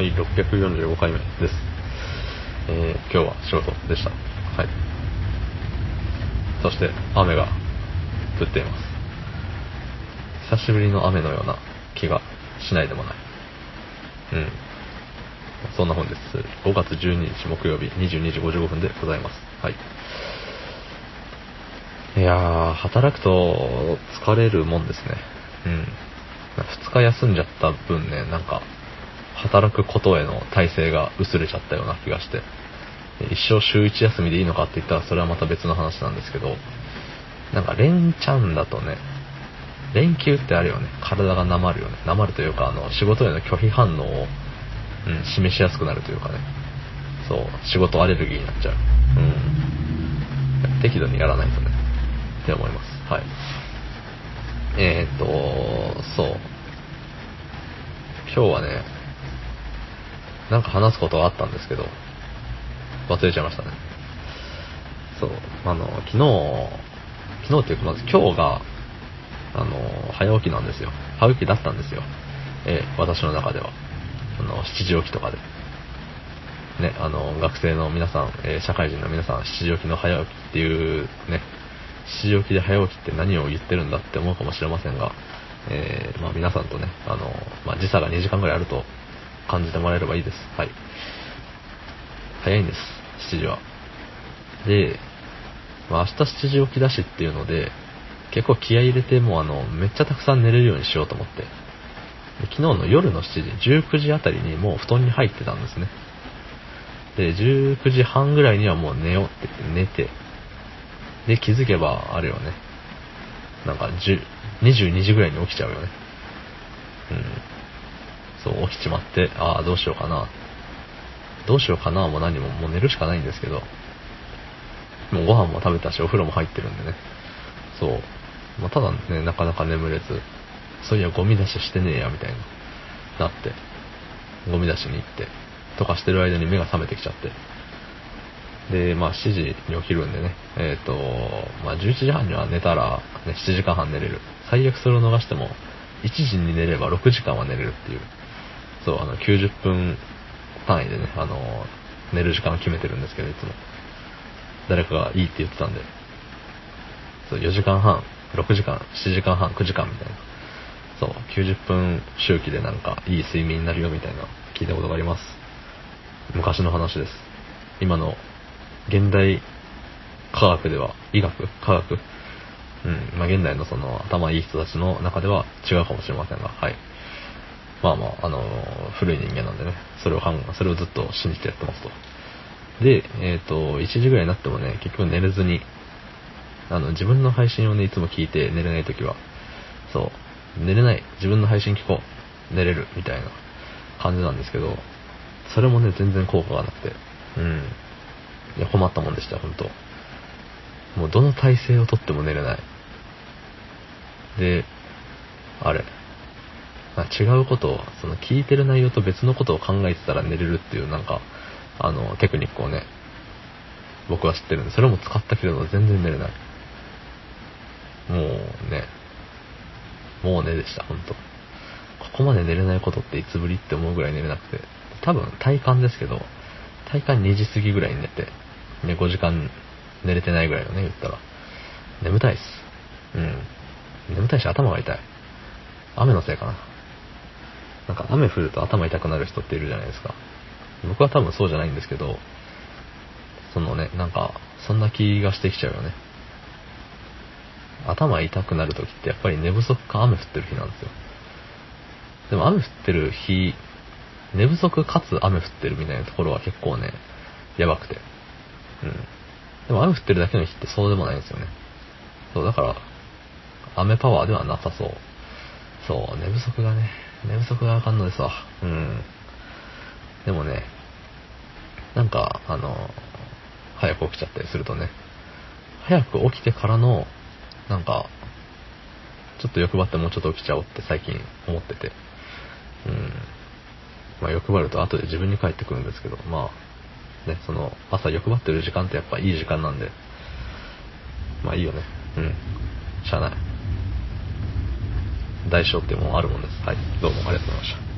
はい、645回目です。えー、今日は仕事でした。はい。そして、雨が降っています。久しぶりの雨のような気がしないでもない。うん。そんな本です。5月12日木曜日22時55分でございます。はい。いやー、働くと疲れるもんですね。うん。2日休んじゃった分ね、なんか、働くことへの体制が薄れちゃったような気がして、一生週1休みでいいのかって言ったらそれはまた別の話なんですけど、なんか連チャンだとね、連休ってあるよね。体がなまるよね。なまるというか、あの、仕事への拒否反応を、うん、示しやすくなるというかね。そう、仕事アレルギーになっちゃう。うん。適度にやらないとね。って思います。はい。えーっと、そう。今日はね、なんか話すことがあったんですけど、忘れちゃいましたね。そう、あの、昨日、昨日っていうかまず今日が、あの、早起きなんですよ。早起きだったんですよ。えー私の中では。あの、7時起きとかで。ね、あの、学生の皆さん、えー社会人の皆さん、7時起きの早起きっていう、ね、7時起きで早起きって何を言ってるんだって思うかもしれませんが、えーまあ皆さんとね、あの、まあ時差が2時間ぐらいあると感じてもらえればいいです。はい。早いんです、7時は。で、まあ明日7時起きだしっていうので、結構気合入れて、もうあの、めっちゃたくさん寝れるようにしようと思って。昨日の夜の7時、19時あたりにもう布団に入ってたんですね。で、19時半ぐらいにはもう寝ようって言って寝て、で、気づけば、あれよね。なんか、10 22時ぐらいに起きちゃうよね。そう、起きちまって、ああ、どうしようかな。どうしようかなもう何も、もう寝るしかないんですけど、もうご飯も食べたし、お風呂も入ってるんでね。そう。まあ、ただね、なかなか眠れず、そういや、ゴミ出ししてねえや、みたいになって、ゴミ出しに行って、とかしてる間に目が覚めてきちゃって。で、まあ7時に起きるんでね、えっ、と、まあ11時半には寝たら、ね、7時間半寝れる。最悪それを逃しても、1時に寝れば6時間は寝れるっていう、そう、あの、90分単位でね、あの、寝る時間を決めてるんですけど、いつも。誰かがいいって言ってたんで、そう、4時間半、6時間、7時間半、9時間みたいな。そう、90分周期でなんか、いい睡眠になるよみたいな、聞いたことがあります。昔の話です。今の、現代科学では、医学科学うん、まあ現代のその、頭いい人たちの中では違うかもしれませんが、はい。まあまあ、あの、古い人間なんでね、それを、それをずっと信じてやってますと。で、えっ、と、1時ぐらいになってもね、結局寝れずに、あの、自分の配信をね、いつも聞いて寝れないときは、そう、寝れない、自分の配信聞こう、寝れる、みたいな感じなんですけど、それもね、全然効果がなくて、うん。いや、困ったもんでした、本当もうどの体勢をとっても寝れない。で、あれ、あ違うことを、その聞いてる内容と別のことを考えてたら寝れるっていうなんか、あの、テクニックをね、僕は知ってるんで、それも使ったけれど全然寝れない。もうね、もう寝でした、ほんと。ここまで寝れないことっていつぶりって思うぐらい寝れなくて、多分体感ですけど、体感2時過ぎぐらいに寝て、ね、5時間寝れてないぐらいのね、言ったら。眠たいっす。うん。眠たいし頭が痛い。雨のせいかな。なんか雨降ると頭痛くなる人っているじゃないですか。僕は多分そうじゃないんですけど、そのね、なんか、そんな気がしてきちゃうよね。頭痛くなる時ってやっぱり寝不足か雨降ってる日なんですよ。でも雨降ってる日、寝不足かつ雨降ってるみたいなところは結構ね、やばくて。うん。でも雨降ってるだけの日ってそうでもないんですよね。そう、だから、雨パワーではなさそう。そう、寝不足がね、寝不足があかんのですわ。うん。でもね、なんか、あの、早く起きちゃったりするとね、早く起きてからの、なんか、ちょっと欲張ってもうちょっと起きちゃおうって最近思ってて。うん。まあ欲張ると後で自分に返ってくるんですけど、まあ、ね、その、朝欲張ってる時間ってやっぱいい時間なんで、まあいいよね。うん。しゃあない。代償ってもうあるもんです。はい。どうもありがとうございました。